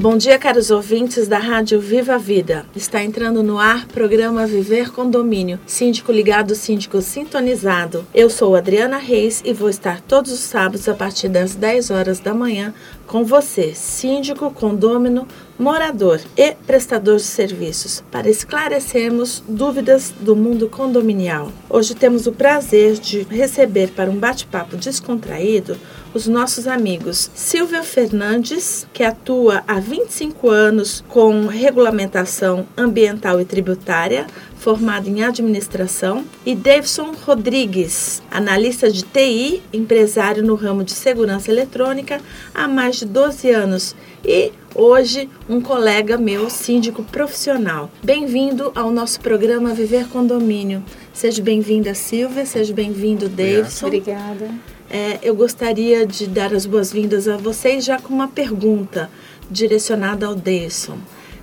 Bom dia, caros ouvintes da Rádio Viva a Vida. Está entrando no ar programa Viver Condomínio. Síndico ligado, síndico sintonizado. Eu sou Adriana Reis e vou estar todos os sábados a partir das 10 horas da manhã com você, síndico, condômino, morador e prestador de serviços, para esclarecermos dúvidas do mundo condominial. Hoje temos o prazer de receber para um bate-papo descontraído os nossos amigos Silvia Fernandes, que atua há 25 anos com regulamentação ambiental e tributária, formado em administração, e Davidson Rodrigues, analista de TI, empresário no ramo de segurança eletrônica há mais de 12 anos e hoje um colega meu, síndico profissional. Bem-vindo ao nosso programa Viver Condomínio. Seja bem-vinda, Silvia, seja bem-vindo, Davidson. Obrigada. É, eu gostaria de dar as boas-vindas a vocês já com uma pergunta direcionada ao Davidson.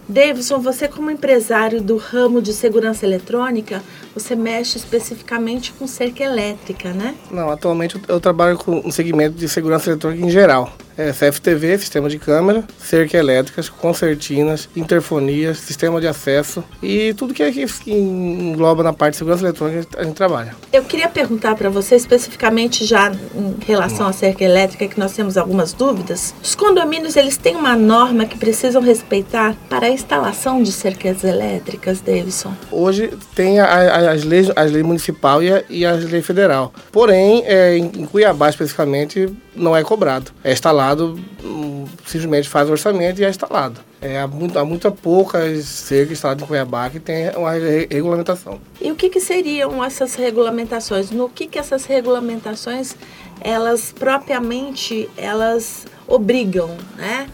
Davidson, você como empresário do ramo de segurança eletrônica, você mexe especificamente com cerca elétrica, né? Não, atualmente eu trabalho com um segmento de segurança eletrônica em geral. É CFTV, sistema de câmera, cerca elétricas, concertinas, interfonias, sistema de acesso e tudo que, é que engloba na parte de segurança eletrônica a gente trabalha. Eu queria perguntar para você especificamente já em relação à cerca elétrica, que nós temos algumas dúvidas. Os condomínios, eles têm uma norma que precisam respeitar para a instalação de cercas elétricas, Davidson? Hoje tem a, a, as, leis, as leis municipal e, a, e as leis federal. Porém, é, em Cuiabá especificamente, não é cobrado. É instalado, hum, simplesmente faz o orçamento e é instalado. É, há, muito, há muita poucas cercas instaladas em Cuiabá que tem uma regulamentação. E o que, que seriam essas regulamentações? No que, que essas regulamentações, elas propriamente, elas obrigam, né?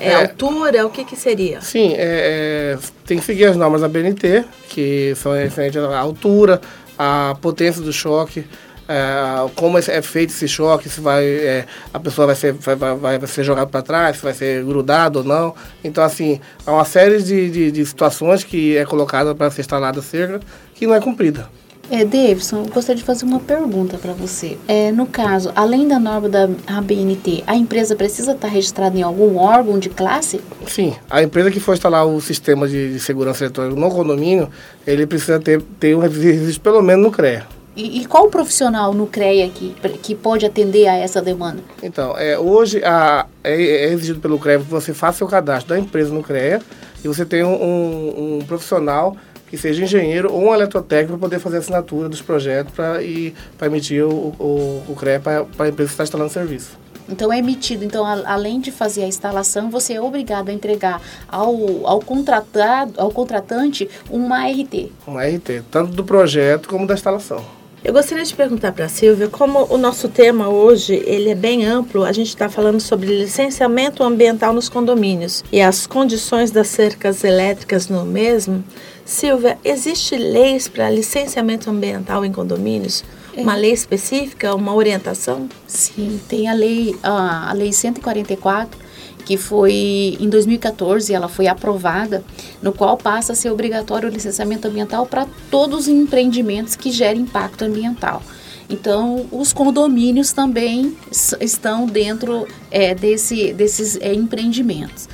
É, é, altura, o que, que seria? Sim, é, é, tem que seguir as normas da BNT, que são referentes à altura, à potência do choque, é, como é feito esse choque, se vai, é, a pessoa vai ser, vai, vai, vai ser jogada para trás, se vai ser grudado ou não. Então, assim, há uma série de, de, de situações que é colocada para ser instalada cerca que não é cumprida. É, Davidson, gostaria de fazer uma pergunta para você. É, no caso, além da norma da ABNT, a empresa precisa estar registrada em algum órgão de classe? Sim, a empresa que for instalar o sistema de, de segurança eletrônica no condomínio, ele precisa ter, ter um registro pelo menos no CREA. E, e, qual profissional no CREA que, que pode atender a essa demanda? Então, é, hoje a, é, é exigido pelo CREA que você faça o cadastro da empresa no CREA e você tem um, um, um profissional que seja engenheiro ou um eletrotécnico para poder fazer a assinatura dos projetos pra, e para emitir o, o, o CREA para a empresa que está instalando o serviço. Então é emitido. Então, a, além de fazer a instalação, você é obrigado a entregar ao, ao, contratado, ao contratante uma RT. Uma RT, tanto do projeto como da instalação. Eu gostaria de perguntar para a Silvia, como o nosso tema hoje ele é bem amplo, a gente está falando sobre licenciamento ambiental nos condomínios e as condições das cercas elétricas no mesmo. Silvia, existe leis para licenciamento ambiental em condomínios? É. Uma lei específica, uma orientação? Sim, tem a lei, a, a lei 144 que foi em 2014, ela foi aprovada, no qual passa a ser obrigatório o licenciamento ambiental para todos os empreendimentos que gerem impacto ambiental. Então, os condomínios também estão dentro é, desse, desses é, empreendimentos.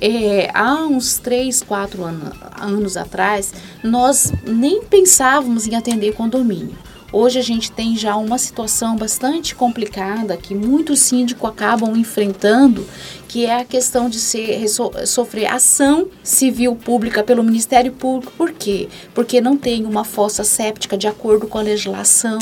É, há uns 3, 4 anos, anos atrás, nós nem pensávamos em atender condomínio. Hoje a gente tem já uma situação bastante complicada que muitos síndicos acabam enfrentando, que é a questão de ser, sofrer ação civil pública pelo Ministério Público. Por quê? Porque não tem uma fossa séptica de acordo com a legislação,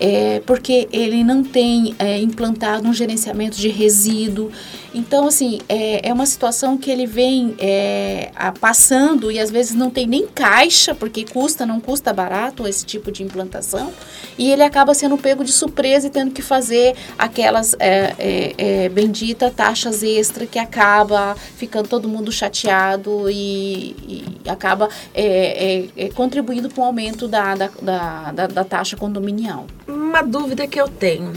é, porque ele não tem é, implantado um gerenciamento de resíduo. Então, assim, é, é uma situação que ele vem é, a, passando e às vezes não tem nem caixa, porque custa, não custa barato esse tipo de implantação, e ele acaba sendo pego de surpresa e tendo que fazer aquelas é, é, é bendita taxas extra que acaba ficando todo mundo chateado e, e acaba é, é, contribuindo para o aumento da, da, da, da taxa condominial. Uma dúvida que eu tenho.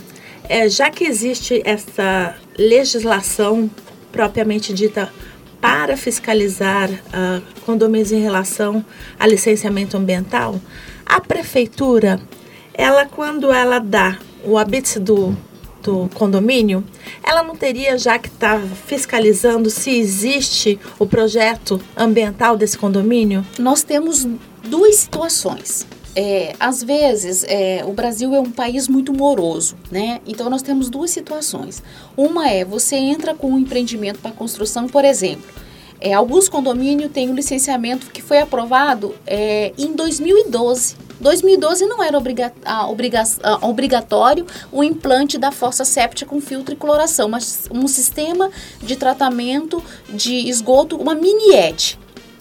É, já que existe essa legislação propriamente dita para fiscalizar uh, condomínios em relação a licenciamento ambiental, a prefeitura, ela quando ela dá o habite do, do condomínio, ela não teria já que estar tá fiscalizando se existe o projeto ambiental desse condomínio? Nós temos duas situações. É, às vezes, é, o Brasil é um país muito moroso, né? Então, nós temos duas situações. Uma é, você entra com um empreendimento para construção, por exemplo, é, alguns condomínios têm um licenciamento que foi aprovado é, em 2012. 2012 não era obriga obriga obrigatório o implante da fossa séptica com filtro e cloração, mas um sistema de tratamento de esgoto, uma mini ET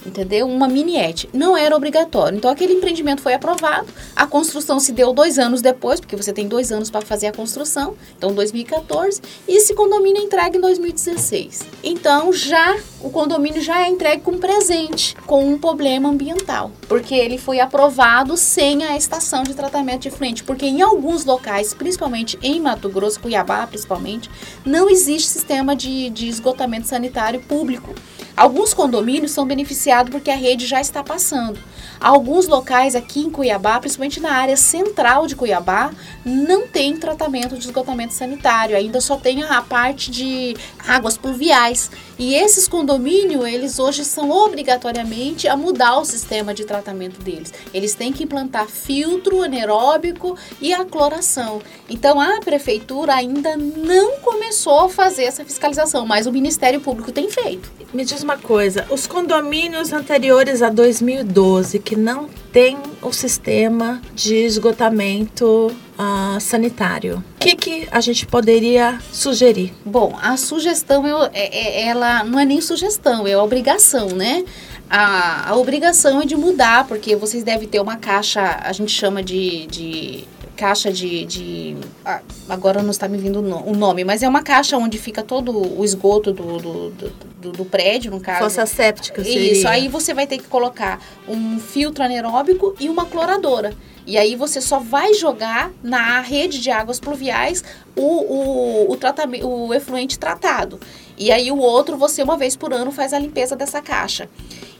entendeu? Uma miniete. Não era obrigatório. Então, aquele empreendimento foi aprovado, a construção se deu dois anos depois, porque você tem dois anos para fazer a construção, então 2014, e esse condomínio é entregue em 2016. Então, já o condomínio já é entregue com presente, com um problema ambiental, porque ele foi aprovado sem a estação de tratamento de frente, porque em alguns locais, principalmente em Mato Grosso, Cuiabá principalmente, não existe sistema de, de esgotamento sanitário público. Alguns condomínios são beneficiados porque a rede já está passando. Alguns locais aqui em Cuiabá, principalmente na área central de Cuiabá, não tem tratamento de esgotamento sanitário, ainda só tem a parte de águas pluviais. E esses condomínios, eles hoje são obrigatoriamente a mudar o sistema de tratamento deles. Eles têm que implantar filtro anaeróbico e a cloração. Então a prefeitura ainda não começou a fazer essa fiscalização, mas o Ministério Público tem feito. Me diz uma coisa, os condomínios anteriores a 2012 que não tem o sistema de esgotamento uh, sanitário. O que, que a gente poderia sugerir? Bom, a sugestão eu, é, é, ela não é nem sugestão, é obrigação, né? A, a obrigação é de mudar, porque vocês devem ter uma caixa, a gente chama de, de caixa de. de ah, agora não está me vindo o nome, mas é uma caixa onde fica todo o esgoto do, do, do, do prédio, no caso. Fossa séptica, seria. Isso, aí você vai ter que colocar um filtro anaeróbico e uma cloradora. E aí você só vai jogar na rede de águas pluviais o, o, o, tratamento, o efluente tratado. E aí o outro, você uma vez por ano faz a limpeza dessa caixa.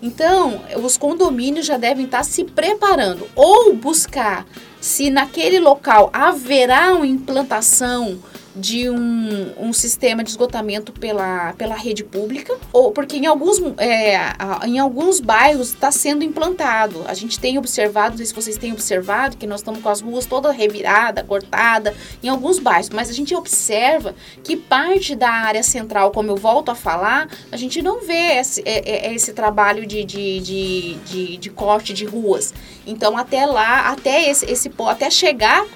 Então, os condomínios já devem estar se preparando ou buscar se naquele local haverá uma implantação de um, um sistema de esgotamento pela, pela rede pública, ou porque em alguns, é, em alguns bairros está sendo implantado. A gente tem observado, não sei se vocês têm observado, que nós estamos com as ruas toda revirada, cortada, em alguns bairros, mas a gente observa que parte da área central, como eu volto a falar, a gente não vê esse, é, é, esse trabalho de, de, de, de, de corte de ruas. Então, até lá, até esse, esse até chegar,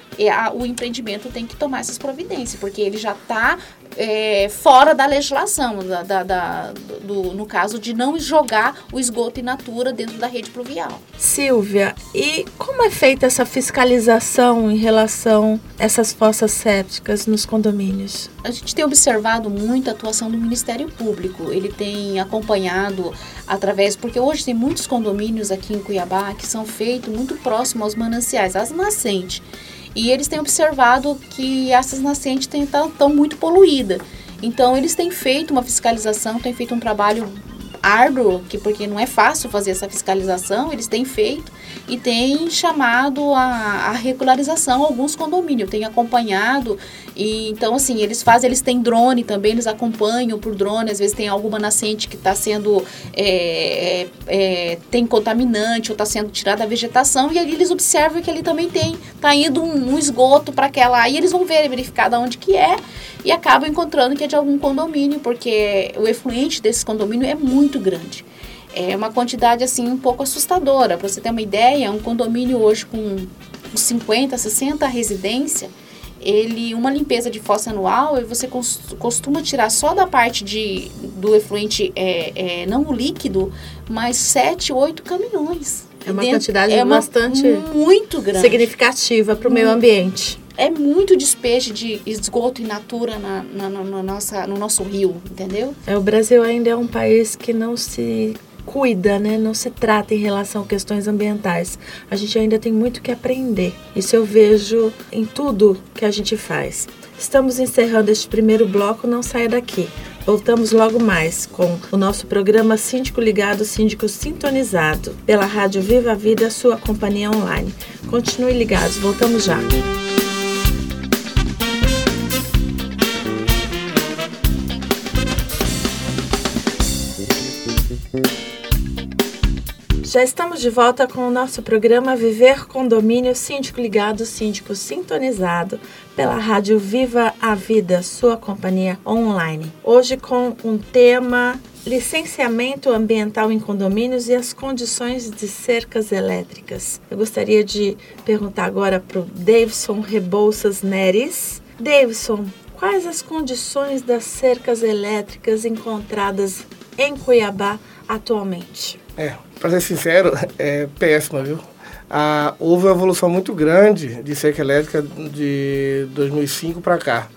o empreendimento tem que tomar essas providências, porque ele já está é, fora da legislação, da, da, da do, no caso de não jogar o esgoto in natura dentro da rede pluvial. Silvia, e como é feita essa fiscalização em relação a essas fossas sépticas nos condomínios? A gente tem observado muito a atuação do Ministério Público. Ele tem acompanhado através, porque hoje tem muitos condomínios aqui em Cuiabá que são feitos muito próximos aos mananciais, às nascentes. E eles têm observado que essas nascentes estão muito poluídas. Então, eles têm feito uma fiscalização, têm feito um trabalho árduo, que, porque não é fácil fazer essa fiscalização, eles têm feito. e tem chamado a, a regularização alguns condomínios. Tem acompanhado e então assim eles fazem, eles têm drone também, eles acompanham por drone. Às vezes tem alguma nascente que está sendo é, é, tem contaminante ou está sendo tirada a vegetação e ali eles observam que ali também tem tá indo um, um esgoto para aquela aí eles vão ver verificar de onde que é e acabam encontrando que é de algum condomínio porque o efluente desse condomínio é muito grande. É uma quantidade assim um pouco assustadora. Para você ter uma ideia, um condomínio hoje com 50, 60 residência, ele uma limpeza de fossa anual você costuma tirar só da parte de, do efluente é, é, não o líquido, mas 7, 8 caminhões. É uma quantidade é uma, bastante muito grande. significativa para o meio ambiente. É muito despejo de esgoto in natura na, na, na, nossa, no nosso rio, entendeu? É, o Brasil ainda é um país que não se cuida, né? Não se trata em relação a questões ambientais. A gente ainda tem muito que aprender. Isso eu vejo em tudo que a gente faz. Estamos encerrando este primeiro bloco, não saia daqui. Voltamos logo mais com o nosso programa Síndico Ligado, Síndico Sintonizado, pela Rádio Viva a Vida, sua companhia online. Continue ligados, voltamos já. Já estamos de volta com o nosso programa Viver Condomínio Síndico Ligado, Síndico Sintonizado pela Rádio Viva a Vida, sua companhia online. Hoje com um tema licenciamento ambiental em condomínios e as condições de cercas elétricas. Eu gostaria de perguntar agora para o Davidson Rebouças Neres. Davidson, quais as condições das cercas elétricas encontradas em Cuiabá atualmente? É, para ser sincero, é péssima, viu? Ah, houve uma evolução muito grande de cerca elétrica de 2005 para cá.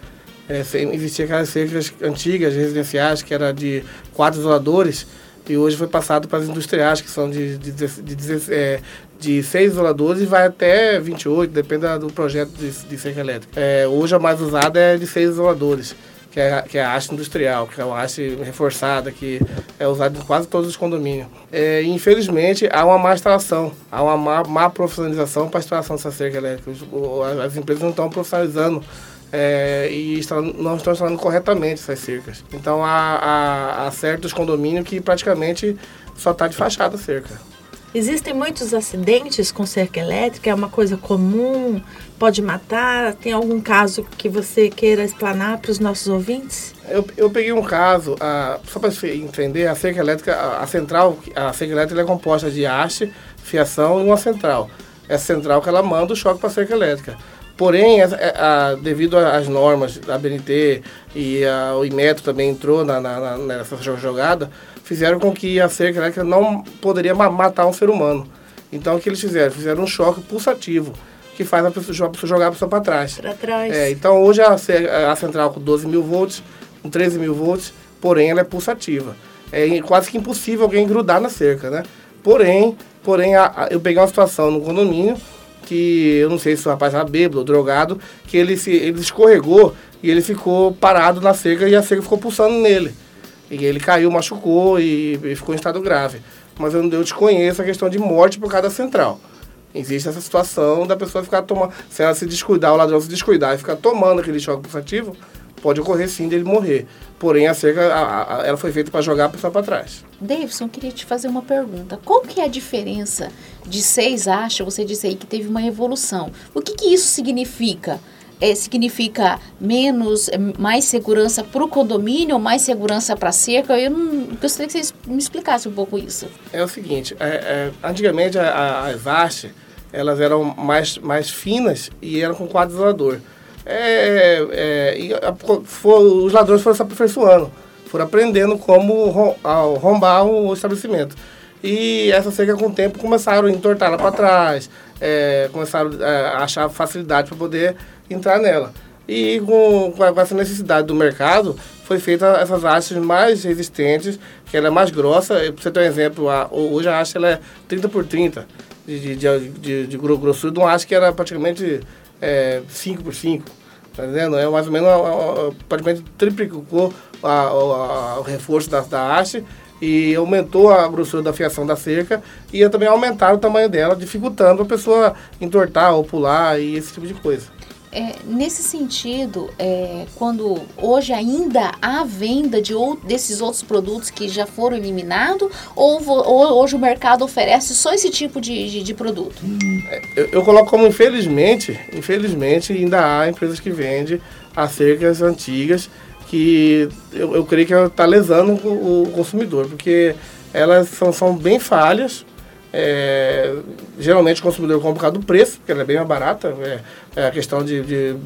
É, existia aquelas cercas antigas, residenciais, que era de quatro isoladores, e hoje foi passado para as industriais, que são de, de, de, de, é, de seis isoladores e vai até 28, depende do projeto de, de cerca elétrica. É, hoje a mais usada é de seis isoladores que é, que é a haste industrial, que é uma haste reforçada, que é usada em quase todos os condomínios. É, infelizmente, há uma má instalação, há uma má, má profissionalização para a instalação dessa cerca elétrica. As empresas não estão profissionalizando é, e não estão instalando corretamente essas cercas. Então, há, há, há certos condomínios que praticamente só está de fachada a cerca. Existem muitos acidentes com cerca elétrica, é uma coisa comum, pode matar? Tem algum caso que você queira explanar para os nossos ouvintes? Eu, eu peguei um caso, só para entender, a cerca elétrica, a, a, central, a cerca elétrica é composta de haste, fiação e uma central. Essa central que ela manda o choque para a cerca elétrica. Porém, a, a, devido às normas da BNT e o Inmetro também entrou na, na, nessa jogada, fizeram com que a cerca elétrica não poderia matar um ser humano. Então o que eles fizeram? Fizeram um choque pulsativo, que faz a pessoa, a pessoa jogar a pessoa para trás. Para trás. É, então hoje a, a central com 12 mil volts, com 13 mil volts, porém ela é pulsativa. É quase que impossível alguém grudar na cerca, né? Porém, porém a, a, eu peguei uma situação no condomínio que eu não sei se o rapaz era bêbado ou drogado, que ele, se, ele escorregou e ele ficou parado na cerca e a cerca ficou pulsando nele. E ele caiu, machucou e, e ficou em estado grave. Mas eu, eu desconheço a questão de morte por causa central. Existe essa situação da pessoa ficar tomando. Se ela se descuidar, o ladrão se descuidar e ficar tomando aquele choque pulsativo, pode ocorrer sim dele morrer. Porém, a cerca a, a, ela foi feita para jogar a pessoa para trás. Davidson, queria te fazer uma pergunta. Qual que é a diferença de seis achas? Você disse aí que teve uma evolução. O que, que isso significa? É, significa menos, é, mais segurança para o condomínio mais segurança para a cerca? Eu não, gostaria que vocês me explicassem um pouco isso. É o seguinte, é, é, antigamente as hastes, elas eram mais, mais finas e eram com quadro isolador. É, é, e a, for, os ladrões foram se aperfeiçoando, foram aprendendo como rombar o estabelecimento. E essa cerca, com o tempo, começaram a entortar ela para trás, é, começaram a achar facilidade para poder entrar nela. E com, com essa necessidade do mercado, foi feita essas hastes mais resistentes, que ela é mais grossa. Para você ter um exemplo, a, hoje a haste ela é 30 por 30 de, de, de, de grossura de uma haste que era praticamente é, 5 por 5 Tá entendendo? É mais ou menos, praticamente triplicou a, a, o reforço da, da haste e aumentou a grossura da fiação da cerca e também aumentaram o tamanho dela, dificultando a pessoa entortar ou pular e esse tipo de coisa. É, nesse sentido, é, quando hoje ainda há venda de ou, desses outros produtos que já foram eliminados, ou, ou, hoje o mercado oferece só esse tipo de, de, de produto? É, eu, eu, coloco como infelizmente, infelizmente ainda há empresas que vendem as cercas antigas que eu, eu creio que está lesando o, o, consumidor, porque elas são, são bem falhas. É, geralmente o consumidor compra por causa do preço, porque ela é bem mais barata. É, é a questão de, de,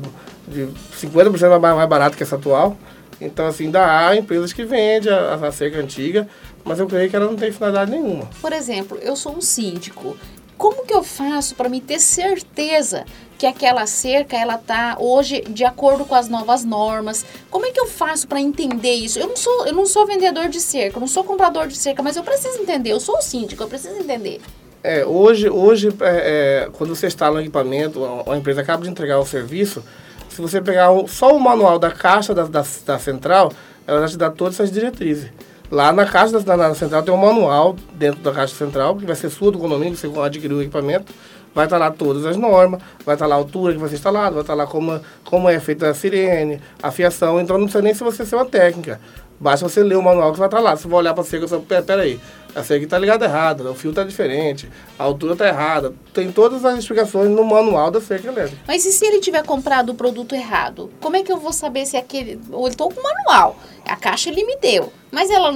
de 50% mais, mais barata que essa atual. Então, assim, ainda há empresas que vendem a, a cerca antiga, mas eu creio que ela não tem finalidade nenhuma. Por exemplo, eu sou um síndico. Como que eu faço para me ter certeza que aquela cerca ela tá hoje de acordo com as novas normas. Como é que eu faço para entender isso? Eu não sou eu não sou vendedor de cerca, eu não sou comprador de cerca, mas eu preciso entender. Eu sou o síndico, eu preciso entender. É, hoje, hoje é, é, quando você instala um equipamento, a, empresa acaba de entregar o serviço, se você pegar só o manual da caixa da, da, da, central, ela já te dá todas essas diretrizes. Lá na caixa da, da, central tem um manual dentro da caixa central, que vai ser sua do condomínio, você adquiriu o equipamento vai estar lá todas as normas, vai estar lá a altura que vai ser instalado, vai estar lá como, como é feita a sirene, a fiação, então não precisa nem se você ser uma técnica. Basta você ler o manual que vai estar lá. Você vai olhar para a cerca você pera, pera aí, a cerca está ligada errada, o fio está diferente, a altura está errada. Tem todas as explicações no manual da cerca elétrica. Mas e se ele tiver comprado o produto errado? Como é que eu vou saber se aquele... Ou ele estou com o manual, a caixa ele me deu, mas ela,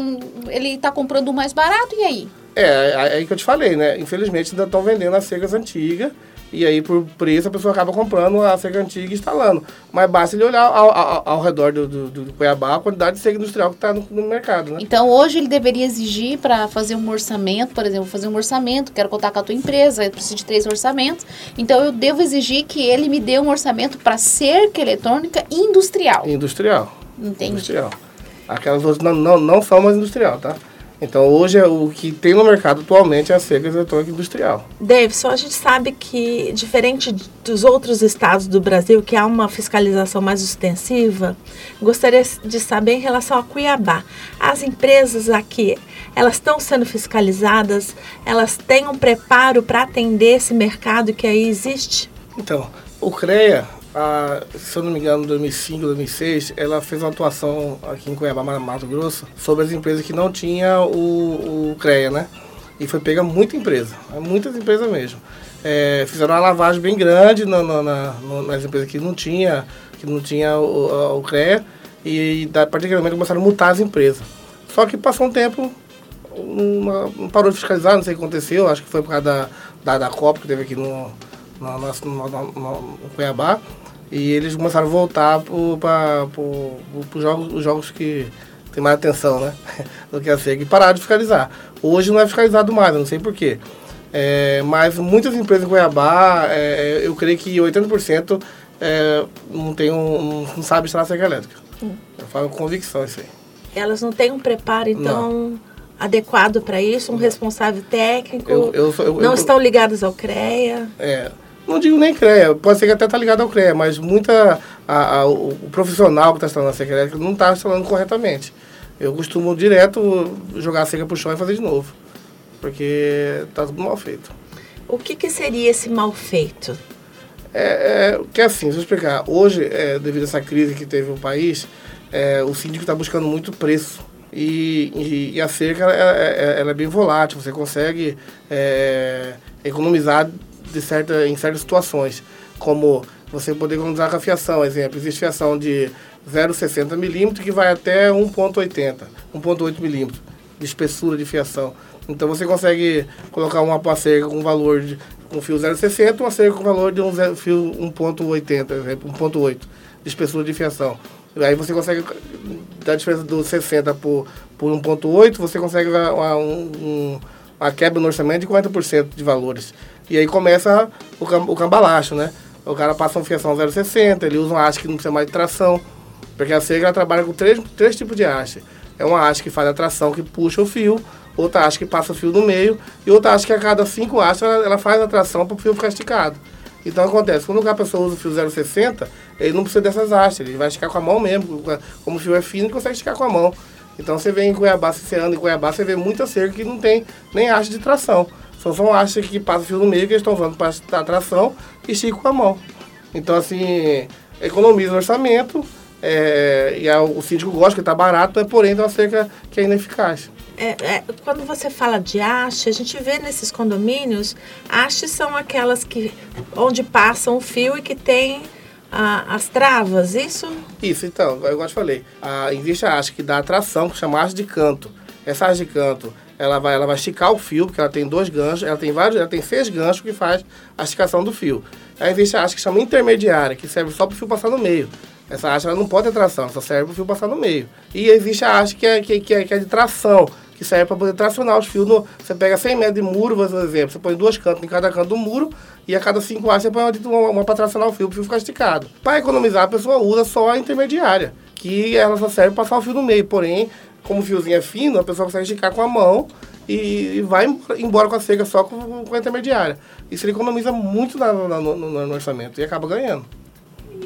ele está comprando o mais barato, e aí? É, é, aí que eu te falei, né? Infelizmente ainda estão vendendo as cegas antigas. E aí, por preço, a pessoa acaba comprando a cega antiga e instalando. Mas basta ele olhar ao, ao, ao redor do, do, do, Cuiabá a quantidade de cega industrial que está no, no, mercado, né? Então, hoje ele deveria exigir para fazer um orçamento, por exemplo, fazer um orçamento, quero contar com a tua empresa, eu preciso de três orçamentos. Então, eu devo exigir que ele me dê um orçamento para cerca eletrônica industrial. Industrial. Entendi. Industrial. Aquelas outras não, não, não são mais industrial, tá? Então hoje é o que tem no mercado atualmente é a cerca eletrônica industrial. Davidson, a gente sabe que diferente dos outros estados do Brasil que há uma fiscalização mais extensiva, gostaria de saber em relação a Cuiabá. As empresas aqui, elas estão sendo fiscalizadas? Elas têm um preparo para atender esse mercado que aí existe? Então, o CREA a, se eu não me engano, em 2005, 2006, ela fez uma atuação aqui em Cuiabá, Mato Grosso, sobre as empresas que não tinham o, o CREA, né? E foi pega muita empresa, muitas empresas mesmo. É, fizeram uma lavagem bem grande na, na, na, nas empresas que não tinha, que não tinha o, o CREA e, e particularmente começaram a multar as empresas. Só que passou um tempo, não parou de fiscalizar, não sei o que aconteceu, acho que foi por causa da, da, da Copa que teve aqui no, no, no, no, no Cuiabá. E eles começaram a voltar para os jogos, os jogos que tem mais atenção, né? Do que a SEGA. E pararam de fiscalizar. Hoje não é fiscalizado mais, eu não sei porquê. É, mas muitas empresas em Cuiabá, é, eu creio que 80% é, não, tem um, não sabe instalar cerca elétrica. Hum. Eu falo com convicção isso aí. Elas não têm um preparo, então, não. adequado para isso? Um responsável técnico? Eu, eu, eu, não estão ligados ao CREA? É, não digo nem CREA, pode ser que até está ligado ao CREA, mas muita, a, a, o, o, profissional que está instalando a cerca elétrica não está instalando corretamente. Eu costumo direto jogar a cerca para o chão e fazer de novo, porque está tudo mal feito. O que, que seria esse mal feito? É, é, que é assim, deixa eu explicar. Hoje, é, devido a essa crise que teve o país, é, o síndico está buscando muito preço. E, e, e a cerca ela, ela, ela, é bem volátil, você consegue é, economizar de certa, em certas situações, como você poder economizar com a fiação. Exemplo, existe fiação de 0,60 milímetros que vai até 1,80, 1,8 milímetros de espessura de fiação. Então você consegue colocar uma cerca com valor de um fio 0,60 uma cerca com valor de um fio 1,80, exemplo, 1,8 de espessura de fiação. Aí você consegue, da diferença do 60 por, por 1,8, você consegue uma, um, uma quebra no orçamento de 40% de valores. E aí começa o, cam o cambalacho, né? O cara passa uma fiação 0,60, ele usa uma haste que não precisa mais de tração. Porque a Sega trabalha com três, três tipos de haste. É uma haste que faz a tração, que puxa o fio, outra haste que passa o fio no meio, e outra haste que a cada cinco hastes ela, ela faz a tração para o fio ficar esticado. Então acontece, quando a pessoa usa o fio 0,60, ele não precisa dessas hastes, ele vai esticar com a mão mesmo. Como o fio é fino, ele consegue esticar com a mão. Então você vê em Cuiabá, se você anda em Cuiabá, você vê muita cerca que não tem nem haste de tração. Só são hastes que passam fio no meio que eles estão usando para tração e esticam com a mão. Então, assim, economiza o orçamento é, e a, o síndico gosta que está barato, mas porém tem uma cerca que é ineficaz. É, é, quando você fala de haste, a gente vê nesses condomínios, hastes são aquelas que onde passam o fio e que tem as travas, isso? Isso, então, eu te falei. A, existe a haste que dá atração, que chama haste de canto. Essa haste de canto, ela vai, ela vai esticar o fio, porque ela tem dois ganchos, ela tem vários, ela tem seis ganchos que faz a esticação do fio. Aí existe a haste que chama intermediária, que serve só para o fio passar no meio. Essa haste ela não pode ter tração, só serve para o fio passar no meio. E existe a haste que é, que, que é, que é de tração, que serve para poder tracionar os fios. No, você pega 100 metros de muro, por exemplo, você põe duas cantos em cada canto do muro e a cada 5 hastes você põe uma, uma para tracionar o fio, para o fio ficar esticado. Para economizar, a pessoa usa só a intermediária, que ela só serve para passar o fio no meio. Porém, como o fiozinho é fino, a pessoa consegue esticar com a mão e, e vai embora com a seca só com, com a intermediária. Isso ele economiza muito na, na, no, no, orçamento e acaba ganhando.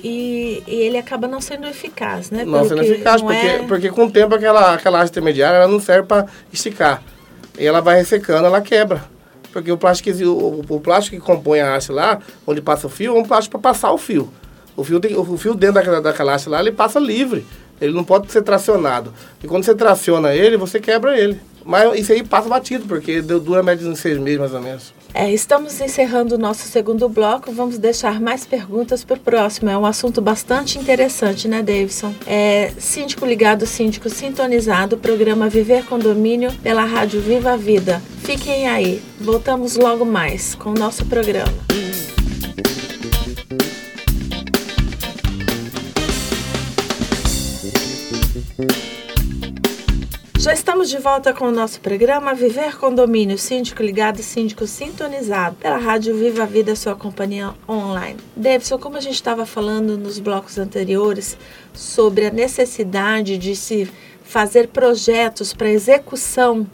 E, e, ele acaba não sendo eficaz, né? Não sendo eficaz, não porque, é... porque com o tempo aquela, aquela haste intermediária ela não serve para esticar. E ela vai ressecando, ela quebra. Porque o plástico, o, o plástico que compõe a haste lá, onde passa o fio, é um plástico para passar o fio. O fio, tem, o fio dentro daquela, daquela haste lá, ele passa livre. Ele não pode ser tracionado. E quando você traciona ele, você quebra ele. Mas isso aí passa batido, porque dura média de seis meses mais ou menos. É, estamos encerrando o nosso segundo bloco. Vamos deixar mais perguntas para o próximo. É um assunto bastante interessante, né, Davidson? É síndico ligado, síndico sintonizado, programa Viver Condomínio pela Rádio Viva a Vida. Fiquem aí. Voltamos logo mais com o nosso programa. Já estamos de volta com o nosso programa Viver Condomínio, síndico ligado síndico sintonizado pela Rádio Viva a Vida, sua companhia online. Davidson, como a gente estava falando nos blocos anteriores sobre a necessidade de se fazer projetos para execução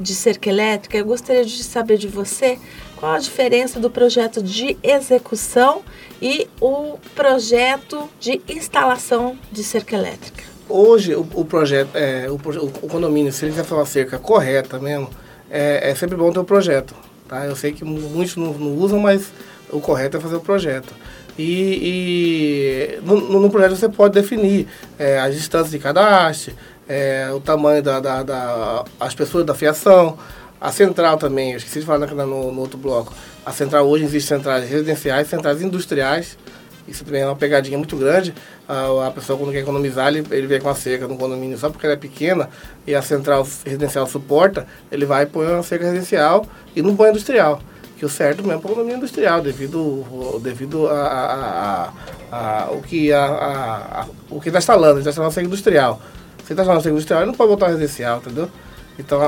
de cerca elétrica, eu gostaria de saber de você qual a diferença do projeto de execução e o projeto de instalação de cerca elétrica. Hoje, o, o projeto, é, o, o, condomínio, se ele fazer uma cerca correta mesmo, é, é, sempre bom ter o um projeto. Tá? Eu sei que muitos não, não, usam, mas o correto é fazer o projeto. E, e no, no, projeto você pode definir é, as distâncias de cada é, o tamanho da, da, da, as pessoas da fiação, a central também, eu esqueci de falar no, no outro bloco. A central hoje existe centrais residenciais, centrais industriais. Isso também é uma pegadinha muito grande. A, a pessoa, quando quer economizar, ele, ele vem com a cerca no condomínio só porque ela é pequena e a central residencial suporta, ele vai e põe uma cerca residencial e não põe industrial. Que o certo mesmo é o condomínio industrial, devido, devido a, a, a, a o que a, o que está instalando, ele está instalando cerca industrial. Se está instalando cerca industrial, ele não pode botar residencial, entendeu? Então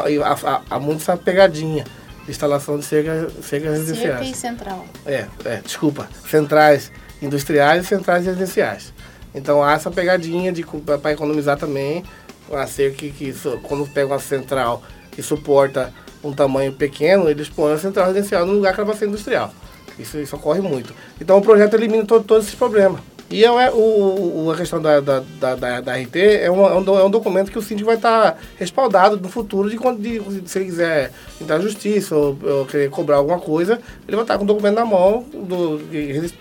há muito essa pegadinha de instalação de cerca, cerca residenciais. Cerca e central. É, é, desculpa. Centrais industriais e centrais residenciais. Então há essa pegadinha de para economizar também, a ser que, que quando pega uma central que suporta um tamanho pequeno, eles põem a central residencial no lugar que ela vai ser industrial. Isso, isso ocorre muito. Então o projeto elimina todo, todos esses problemas. E é, o, o, a questão da, da, da, da, RT é um, é, um, é um documento que o síndico vai estar respaldado no futuro de quando de, se ele quiser entrar na justiça ou, ou, querer cobrar alguma coisa, ele vai estar com o documento na mão, do,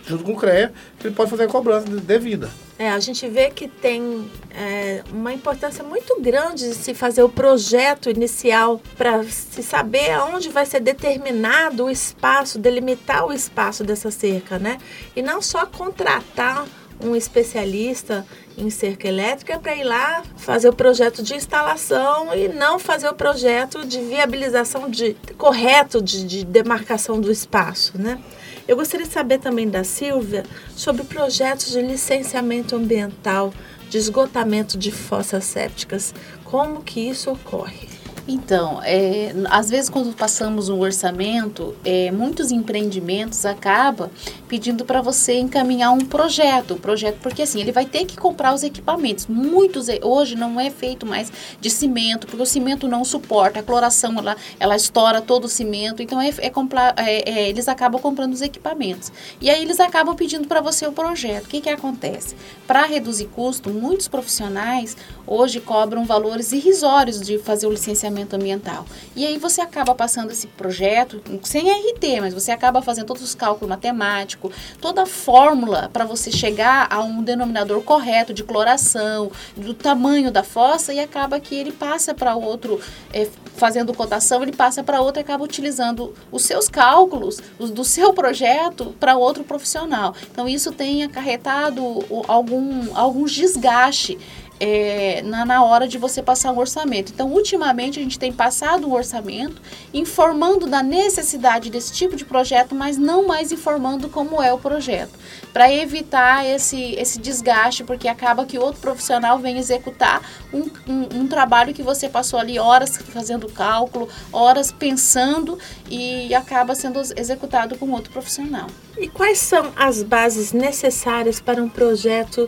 junto com o CREA, que ele pode fazer a cobrança devida. É, a gente vê que tem é, uma importância muito grande de se fazer o projeto inicial para se saber aonde vai ser determinado o espaço, delimitar o espaço dessa cerca, né? E não só contratar um especialista em cerca elétrica para ir lá fazer o projeto de instalação e não fazer o projeto de viabilização de, correto de, de demarcação do espaço, né? Eu gostaria de saber também da Silvia sobre projetos de licenciamento ambiental, de esgotamento de fossas sépticas. Como que isso ocorre? Então, é, às vezes quando passamos um orçamento, é, muitos empreendimentos acabam pedindo para você encaminhar um projeto, um projeto porque assim ele vai ter que comprar os equipamentos. Muitos hoje não é feito mais de cimento, porque o cimento não suporta a cloração, ela, ela estoura todo o cimento. Então é, é, comprar, é, é eles acabam comprando os equipamentos e aí eles acabam pedindo para você o projeto. O que que acontece? Para reduzir custo, muitos profissionais hoje cobram valores irrisórios de fazer o licenciamento ambiental. E aí você acaba passando esse projeto sem RT, mas você acaba fazendo todos os cálculos matemáticos, toda a fórmula para você chegar a um denominador correto de cloração, do tamanho da fossa e acaba que ele passa para outro, é, fazendo cotação, ele passa para outro e acaba utilizando os seus cálculos os, do seu projeto para outro profissional. Então isso tem acarretado algum, algum desgaste é, na, na hora de você passar um orçamento. Então, ultimamente, a gente tem passado um orçamento informando da necessidade desse tipo de projeto, mas não mais informando como é o projeto, para evitar esse, esse desgaste, porque acaba que outro profissional vem executar um, um, um trabalho que você passou ali horas fazendo cálculo, horas pensando e acaba sendo executado com outro profissional. E quais são as bases necessárias para um projeto?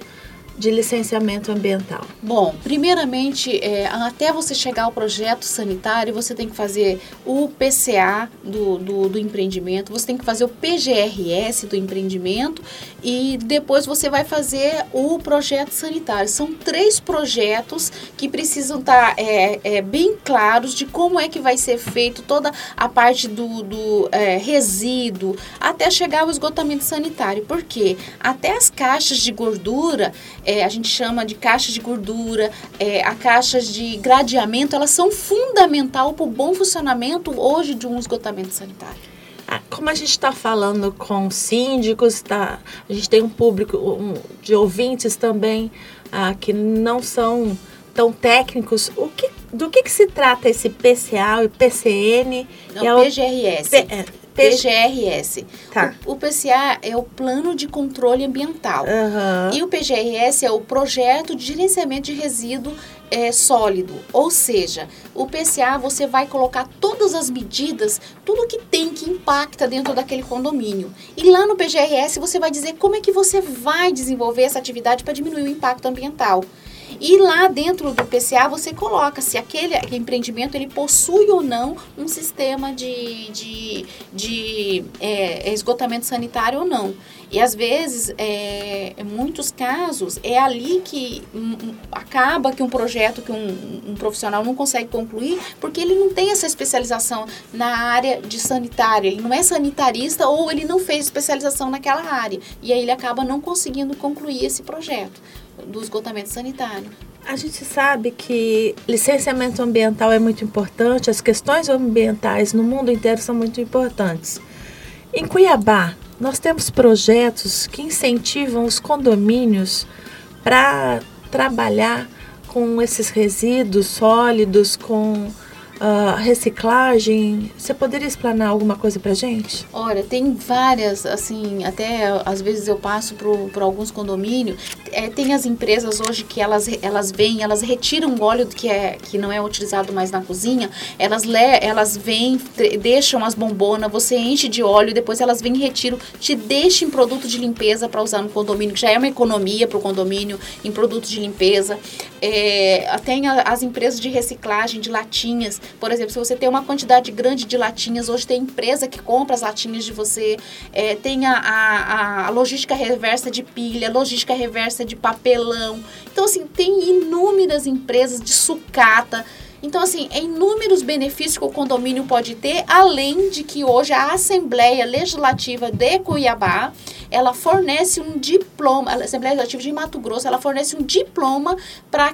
De licenciamento ambiental? Bom, primeiramente, é, até você chegar ao projeto sanitário, você tem que fazer o PCA do, do, do, empreendimento, você tem que fazer o PGRS do empreendimento e depois você vai fazer o projeto sanitário. São três projetos que precisam estar tá, é, é, bem claros de como é que vai ser feito toda a parte do, do é, resíduo até chegar ao esgotamento sanitário. Porque até as caixas de gordura é, a gente chama de caixas de gordura, é, a caixas de gradeamento, elas são fundamental para o bom funcionamento hoje de um esgotamento sanitário. Ah, como a gente está falando com síndicos, tá, a gente tem um público um, de ouvintes também ah, que não são tão técnicos, o que, do que, que se trata esse PCA e PCN? Não, é o PGRS. P, é, PGRS. Tá. O, o, PCA é o Plano de Controle Ambiental. Uhum. E o PGRS é o Projeto de Gerenciamento de Resíduo é, Sólido. Ou seja, o PCA você vai colocar todas as medidas, tudo que tem que impacta dentro daquele condomínio. E lá no PGRS você vai dizer como é que você vai desenvolver essa atividade para diminuir o impacto ambiental. E lá dentro do PCA você coloca se aquele, empreendimento ele possui ou não um sistema de, de, de é, esgotamento sanitário ou não. E às vezes, é, em muitos casos, é ali que um, acaba que um projeto que um, um, profissional não consegue concluir, porque ele não tem essa especialização na área de sanitária, ele não é sanitarista ou ele não fez especialização naquela área. E aí ele acaba não conseguindo concluir esse projeto do esgotamento sanitário. A gente sabe que licenciamento ambiental é muito importante, as questões ambientais no mundo inteiro são muito importantes. Em Cuiabá, nós temos projetos que incentivam os condomínios para trabalhar com esses resíduos sólidos, com uh, reciclagem. Você poderia explanar alguma coisa para gente? Olha, tem várias, assim, até às vezes eu passo por alguns condomínios. É, tem as empresas hoje que elas, elas vêm, elas retiram o óleo que, é, que não é utilizado mais na cozinha, elas, le, elas vêm, deixam as bombonas, você enche de óleo, depois elas vêm e retiram, te deixam em produto de limpeza para usar no condomínio, que já é uma economia para o condomínio em produtos de limpeza. É, tem as empresas de reciclagem de latinhas, por exemplo, se você tem uma quantidade grande de latinhas, hoje tem empresa que compra as latinhas de você, é, tem a, a, a, logística reversa de pilha, logística reversa de papelão. Então, assim, tem inúmeras empresas de sucata. Então, assim, é inúmeros benefícios que o condomínio pode ter, além de que hoje a Assembleia Legislativa de Cuiabá ela fornece um diploma, a Assembleia Legislativa de Mato Grosso, ela fornece um diploma para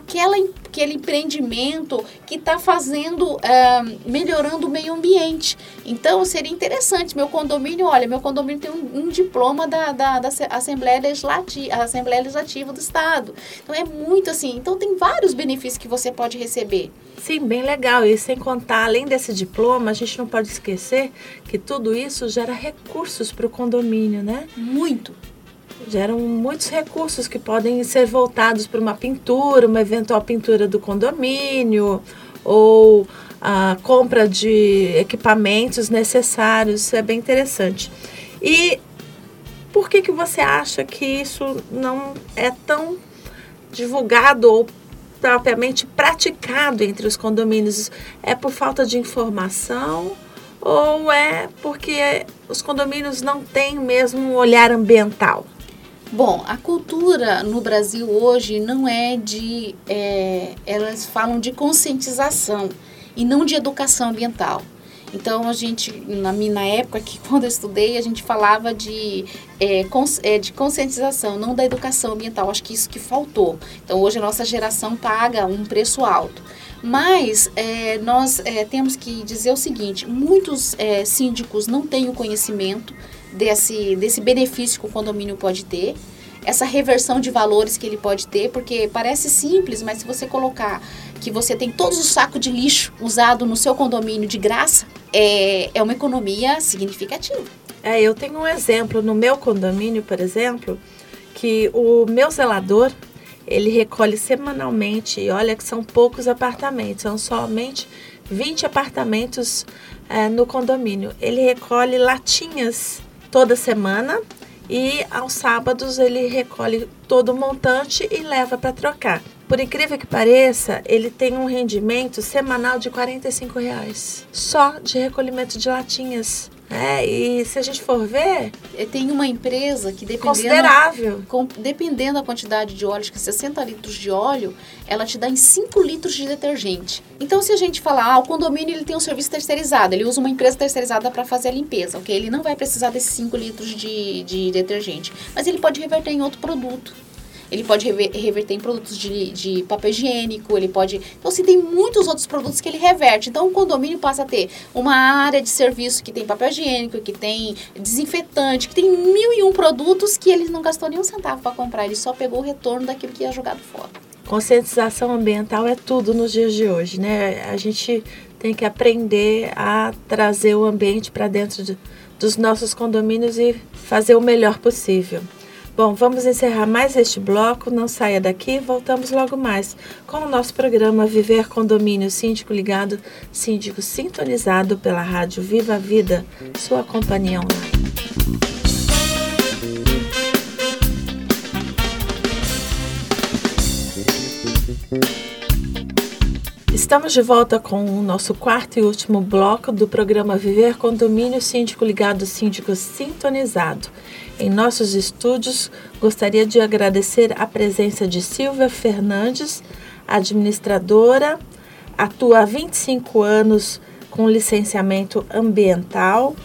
aquele empreendimento que está fazendo, uh, melhorando o meio ambiente. Então, seria interessante, meu condomínio, olha, meu condomínio tem um, um diploma da, da, da, Assembleia Legislativa, Assembleia Legislativa do Estado. Então, é muito assim, então tem vários benefícios que você pode receber. Sim, bem legal. E sem contar, além desse diploma, a gente não pode esquecer que tudo isso gera recursos para o condomínio, né? Muito. Geram muitos recursos que podem ser voltados para uma pintura, uma eventual pintura do condomínio, ou a compra de equipamentos necessários. Isso é bem interessante. E por que, que você acha que isso não é tão divulgado ou propriamente praticado entre os condomínios? É por falta de informação ou é porque os condomínios não têm mesmo um olhar ambiental? Bom, a cultura no Brasil hoje não é de. É, elas falam de conscientização e não de educação ambiental. Então a gente, na minha época, que quando eu estudei, a gente falava de, é, cons, é, de conscientização, não da educação ambiental. Acho que isso que faltou. Então hoje a nossa geração paga um preço alto. Mas é, nós é, temos que dizer o seguinte: muitos é, síndicos não têm o conhecimento desse, desse benefício que o condomínio pode ter, essa reversão de valores que ele pode ter, porque parece simples, mas se você colocar que você tem todos os sacos de lixo usado no seu condomínio de graça, é, é uma economia significativa. É, eu tenho um exemplo no meu condomínio, por exemplo, que o meu zelador ele recolhe semanalmente, e olha que são poucos apartamentos, são somente 20 apartamentos é, no condomínio. Ele recolhe latinhas toda semana e aos sábados ele recolhe todo o montante e leva para trocar. Por incrível que pareça, ele tem um rendimento semanal de 45 reais só de recolhimento de latinhas. É, e se a gente for ver. Tem uma empresa que dependendo. Considerável. Com, dependendo da quantidade de óleo, que 60 litros de óleo, ela te dá em 5 litros de detergente. Então, se a gente falar, ah, o condomínio ele tem um serviço terceirizado, ele usa uma empresa terceirizada para fazer a limpeza, ok? Ele não vai precisar desses 5 litros de, de detergente. Mas ele pode reverter em outro produto ele pode reverter em produtos de, de papel higiênico, ele pode. Então, assim, tem muitos outros produtos que ele reverte. Então, o condomínio passa a ter uma área de serviço que tem papel higiênico, que tem desinfetante, que tem mil e um produtos que ele não gastou nenhum centavo para comprar, ele só pegou o retorno daquilo que ia jogado fora. Conscientização ambiental é tudo nos dias de hoje, né? A gente tem que aprender a trazer o ambiente para dentro de, dos nossos condomínios e fazer o melhor possível. Bom, vamos encerrar mais este bloco. Não saia daqui, voltamos logo mais com o nosso programa Viver Condomínio Síndico Ligado, Síndico Sintonizado pela Rádio Viva a Vida, sua companhia online. Estamos de volta com o nosso quarto e último bloco do programa Viver Condomínio Síndico Ligado, Síndico Sintonizado. Em nossos estúdios, gostaria de agradecer a presença de Silvia Fernandes, administradora, atua há 25 anos com licenciamento ambiental,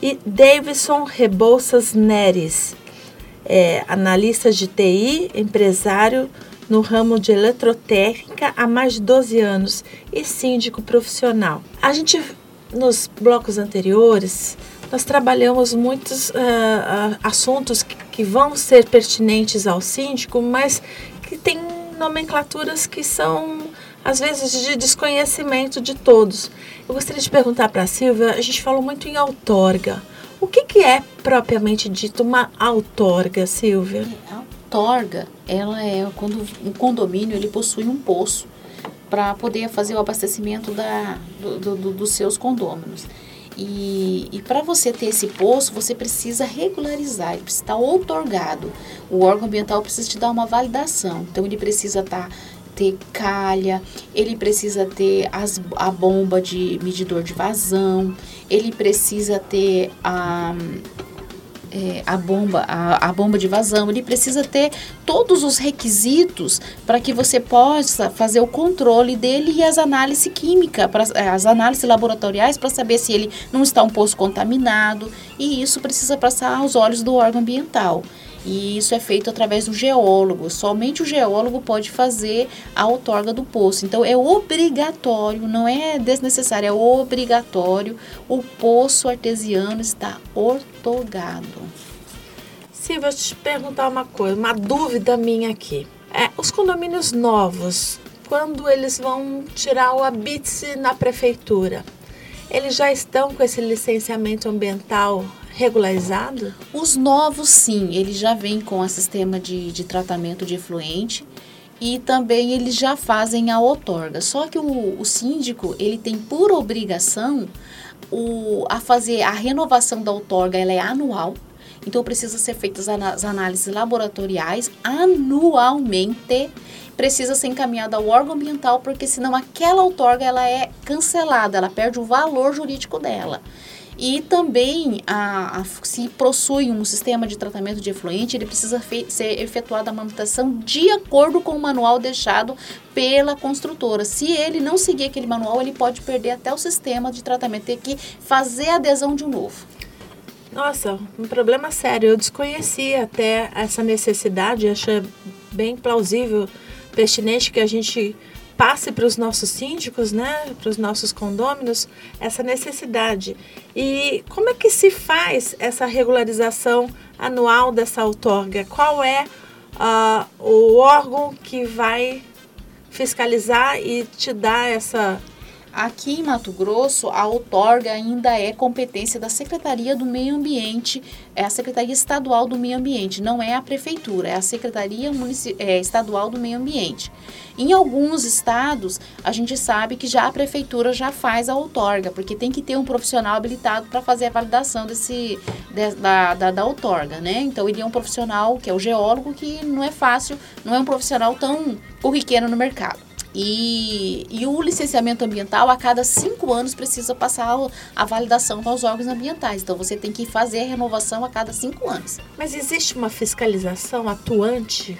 e Davidson Rebouças Neres, é, analista de TI, empresário no ramo de eletrotécnica há mais de 12 anos e síndico profissional. A gente, nos blocos anteriores, nós trabalhamos muitos uh, assuntos que, que, vão ser pertinentes ao síndico, mas que tem nomenclaturas que são, às vezes, de desconhecimento de todos. Eu gostaria de perguntar para a Silvia, a gente falou muito em outorga. O que, que é propriamente dito uma outorga, Silvia? A outorga, ela é quando um condomínio ele possui um poço para poder fazer o abastecimento da, do, do, dos seus condôminos. E, e para você ter esse poço, você precisa regularizar, ele precisa estar outorgado. O órgão ambiental precisa te dar uma validação. Então, ele precisa estar ter calha, ele precisa ter as, a bomba de medidor de vazão, ele precisa ter a, é, a bomba, a, a, bomba de vazão, ele precisa ter todos os requisitos para que você possa fazer o controle dele e as análises químicas, é, as análises laboratoriais para saber se ele não está um poço contaminado e isso precisa passar aos olhos do órgão ambiental. E isso é feito através do geólogo. Somente o geólogo pode fazer a outorga do poço. Então é obrigatório, não é desnecessário, é obrigatório o poço artesiano estar ortogado. Silvia, vou te perguntar uma coisa, uma dúvida minha aqui. É, os condomínios novos, quando eles vão tirar o habite na prefeitura, eles já estão com esse licenciamento ambiental regularizado? Os novos, sim, eles já vêm com o sistema de, de tratamento de efluente e também eles já fazem a outorga. Só que o, o síndico, ele tem por obrigação o, a fazer a renovação da outorga, ela é anual, então precisa ser feitas as análises laboratoriais anualmente, precisa ser encaminhada ao órgão ambiental, porque senão aquela outorga ela é cancelada, ela perde o valor jurídico dela. E também, a, a, se possui um sistema de tratamento de efluente, ele precisa ser efetuada a manutenção de acordo com o manual deixado pela construtora. Se ele não seguir aquele manual, ele pode perder até o sistema de tratamento, ter que fazer a adesão de um novo. Nossa, um problema sério. Eu desconhecia até essa necessidade, achei bem plausível, pertinente que a gente passe para os nossos síndicos, né, para os nossos condôminos, essa necessidade. E como é que se faz essa regularização anual dessa outorga? Qual é uh, o órgão que vai fiscalizar e te dar essa Aqui em Mato Grosso, a outorga ainda é competência da Secretaria do Meio Ambiente, é a Secretaria Estadual do Meio Ambiente, não é a Prefeitura, é a Secretaria é, Estadual do Meio Ambiente. Em alguns estados, a gente sabe que já a Prefeitura já faz a outorga, porque tem que ter um profissional habilitado para fazer a validação desse, de, da, da, da outorga, né? Então, ele é um profissional, que é o geólogo, que não é fácil, não é um profissional tão corriqueiro no mercado. E, e, o licenciamento ambiental, a cada cinco anos, precisa passar a validação aos órgãos ambientais. Então, você tem que fazer a renovação a cada cinco anos. Mas existe uma fiscalização atuante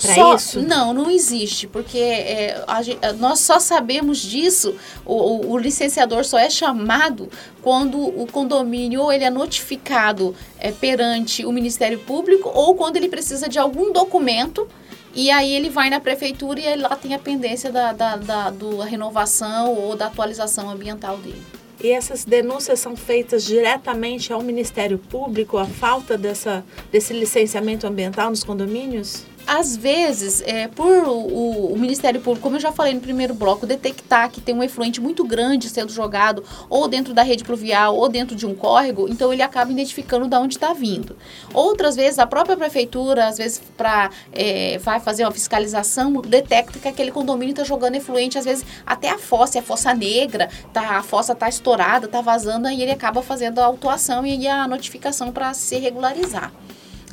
para isso? Não, não existe, porque é, a, nós só sabemos disso, o, o, o, licenciador só é chamado quando o condomínio ou ele é notificado é, perante o Ministério Público ou quando ele precisa de algum documento e aí ele vai na prefeitura e lá tem a pendência da, da, da, da renovação ou da atualização ambiental dele. E essas denúncias são feitas diretamente ao Ministério Público, a falta dessa, desse licenciamento ambiental nos condomínios? Às vezes, é, por o, o, Ministério Público, como eu já falei no primeiro bloco, detectar que tem um efluente muito grande sendo jogado ou dentro da rede pluvial ou dentro de um córrego, então ele acaba identificando de onde está vindo. Outras vezes, a própria prefeitura, às vezes, para é, vai fazer uma fiscalização, detecta que aquele condomínio está jogando efluente, às vezes até a fossa, é a fossa negra, tá, a fossa está estourada, está vazando, e ele acaba fazendo a autuação e a notificação para se regularizar.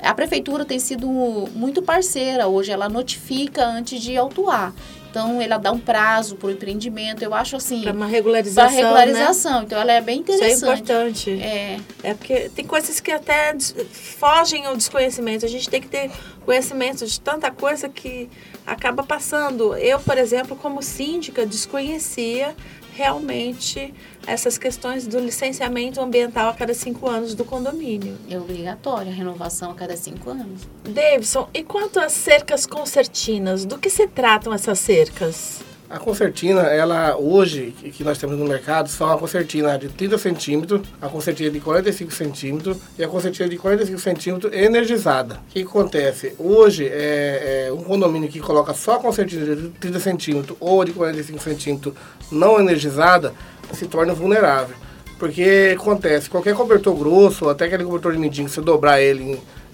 A prefeitura tem sido muito parceira hoje, ela notifica antes de autuar. Então, ela dá um prazo para o empreendimento. Eu acho assim. Para uma regularização. Para regularização. Né? Então, ela é bem interessante. Isso é importante. É. É porque tem coisas que até fogem ao desconhecimento. A gente tem que ter conhecimento de tanta coisa que acaba passando. Eu, por exemplo, como síndica, desconhecia realmente essas questões do licenciamento ambiental a cada cinco anos do condomínio. É obrigatório a renovação a cada cinco anos. Davidson, e quanto às cercas concertinas, do que se tratam essas cercas? A concertina, ela hoje, que nós temos no mercado, são a concertina de 30 centímetros, a concertina de 45 centímetros e a concertina de 45 centímetros energizada. O que acontece? Hoje, é, é, um condomínio que coloca só a concertina de 30 centímetros ou de 45 centímetros não energizada, se torna vulnerável. Porque acontece, qualquer cobertor grosso, até aquele cobertor de mindinho, se você dobrar ele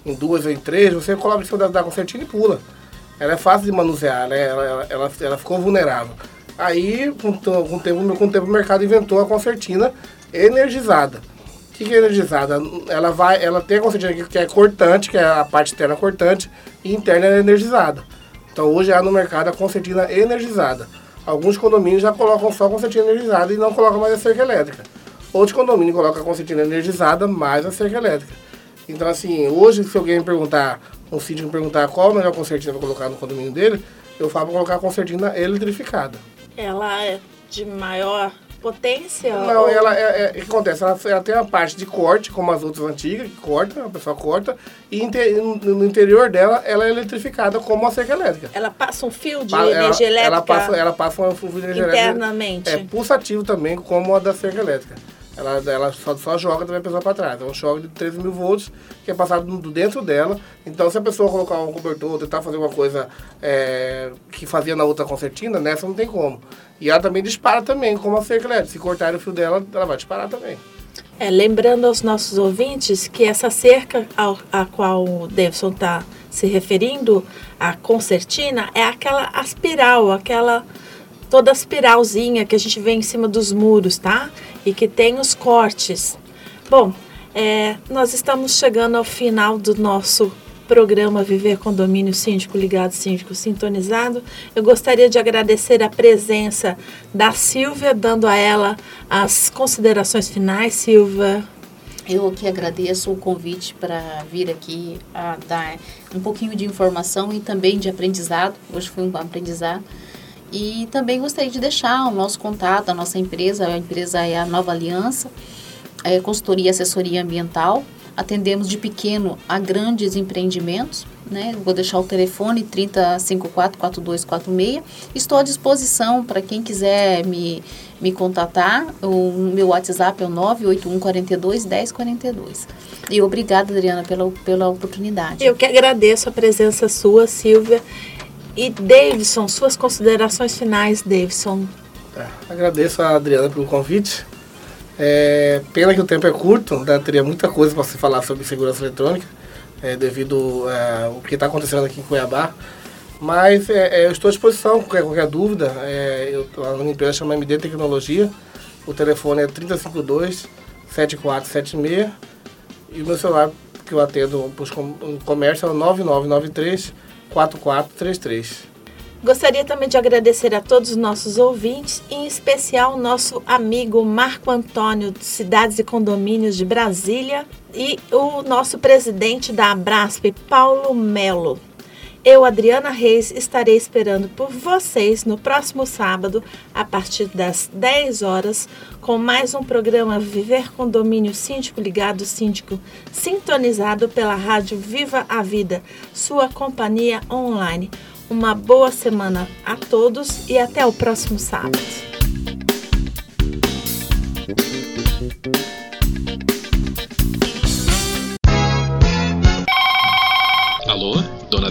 em, em duas ou em três, você coloca em cima da, da concertina e pula ela é fácil de manusear, né? Ela, ela, ela, ela ficou vulnerável. Aí, com, com, o tempo, com o tempo, o mercado inventou a concertina energizada. O que, que é energizada? Ela, vai, ela tem a concertina que é cortante, que é a parte externa cortante, e interna é energizada. Então, hoje há no mercado a concertina energizada. Alguns condomínios já colocam só a concertina energizada e não colocam mais a cerca elétrica. Outros condomínios colocam a concertina energizada mais a cerca elétrica. Então, assim, hoje, se alguém me perguntar um síndico me perguntar qual a melhor concertina para colocar no condomínio dele, eu falo para colocar a concertina eletrificada. Ela é de maior potência? Não, ou... ela é, é, o que acontece? Ela, ela, tem uma parte de corte, como as outras antigas, que corta, a pessoa corta, e no interior dela ela é eletrificada como a cerca elétrica. Ela passa um fio de ela, energia elétrica? Ela passa, ela passa um fio de energia internamente. elétrica. É pulsativo também, como a da cerca elétrica. Ela, ela só, só joga também a pessoa para trás. É um choque de 13 mil volts que é passado dentro dela. Então, se a pessoa colocar um cobertor, tentar fazer uma coisa é, que fazia na outra concertina, nessa não tem como. E ela também dispara também, como a cerca. Se cortar o fio dela, ela vai disparar também. É, lembrando aos nossos ouvintes que essa cerca ao, a qual o Davidson está se referindo à concertina é aquela aspiral, aquela toda aspiralzinha que a gente vê em cima dos muros, tá? E que tem os cortes. Bom, é, nós estamos chegando ao final do nosso programa Viver Condomínio Síndico Ligado, Síndico Sintonizado. Eu gostaria de agradecer a presença da Silvia, dando a ela as considerações finais. Silvia. Eu que agradeço o convite para vir aqui a dar um pouquinho de informação e também de aprendizado. Hoje foi um aprendizado. E também gostaria de deixar o nosso contato, a nossa empresa, a empresa é a Nova Aliança, é consultoria e assessoria ambiental. Atendemos de pequeno a grandes empreendimentos. Né? Vou deixar o telefone 3054-4246. Estou à disposição para quem quiser me, me contatar. O meu WhatsApp é o 98142 1042. E obrigada, Adriana, pela, pela oportunidade. Eu que agradeço a presença sua, Silvia. E Davidson, suas considerações finais, Davidson. É, agradeço a Adriana pelo convite. É, pena que o tempo é curto, né? teria muita coisa para se falar sobre segurança eletrônica, é, devido é, ao que está acontecendo aqui em Cuiabá. Mas é, é, eu estou à disposição, qualquer, qualquer dúvida. É, eu, a minha empresa chama MD Tecnologia. O telefone é 352 7476 e o meu celular que eu atendo no comércio é o 9993 4433. Gostaria também de agradecer a todos os nossos ouvintes, em especial nosso amigo Marco Antônio de Cidades e Condomínios de Brasília e o nosso presidente da Abrasp, Paulo Melo. Eu, Adriana Reis, estarei esperando por vocês no próximo sábado, a partir das 10 horas, com mais um programa Viver Condomínio Síndico Ligado Síndico, sintonizado pela rádio Viva a Vida, sua companhia online. Uma boa semana a todos e até o próximo sábado.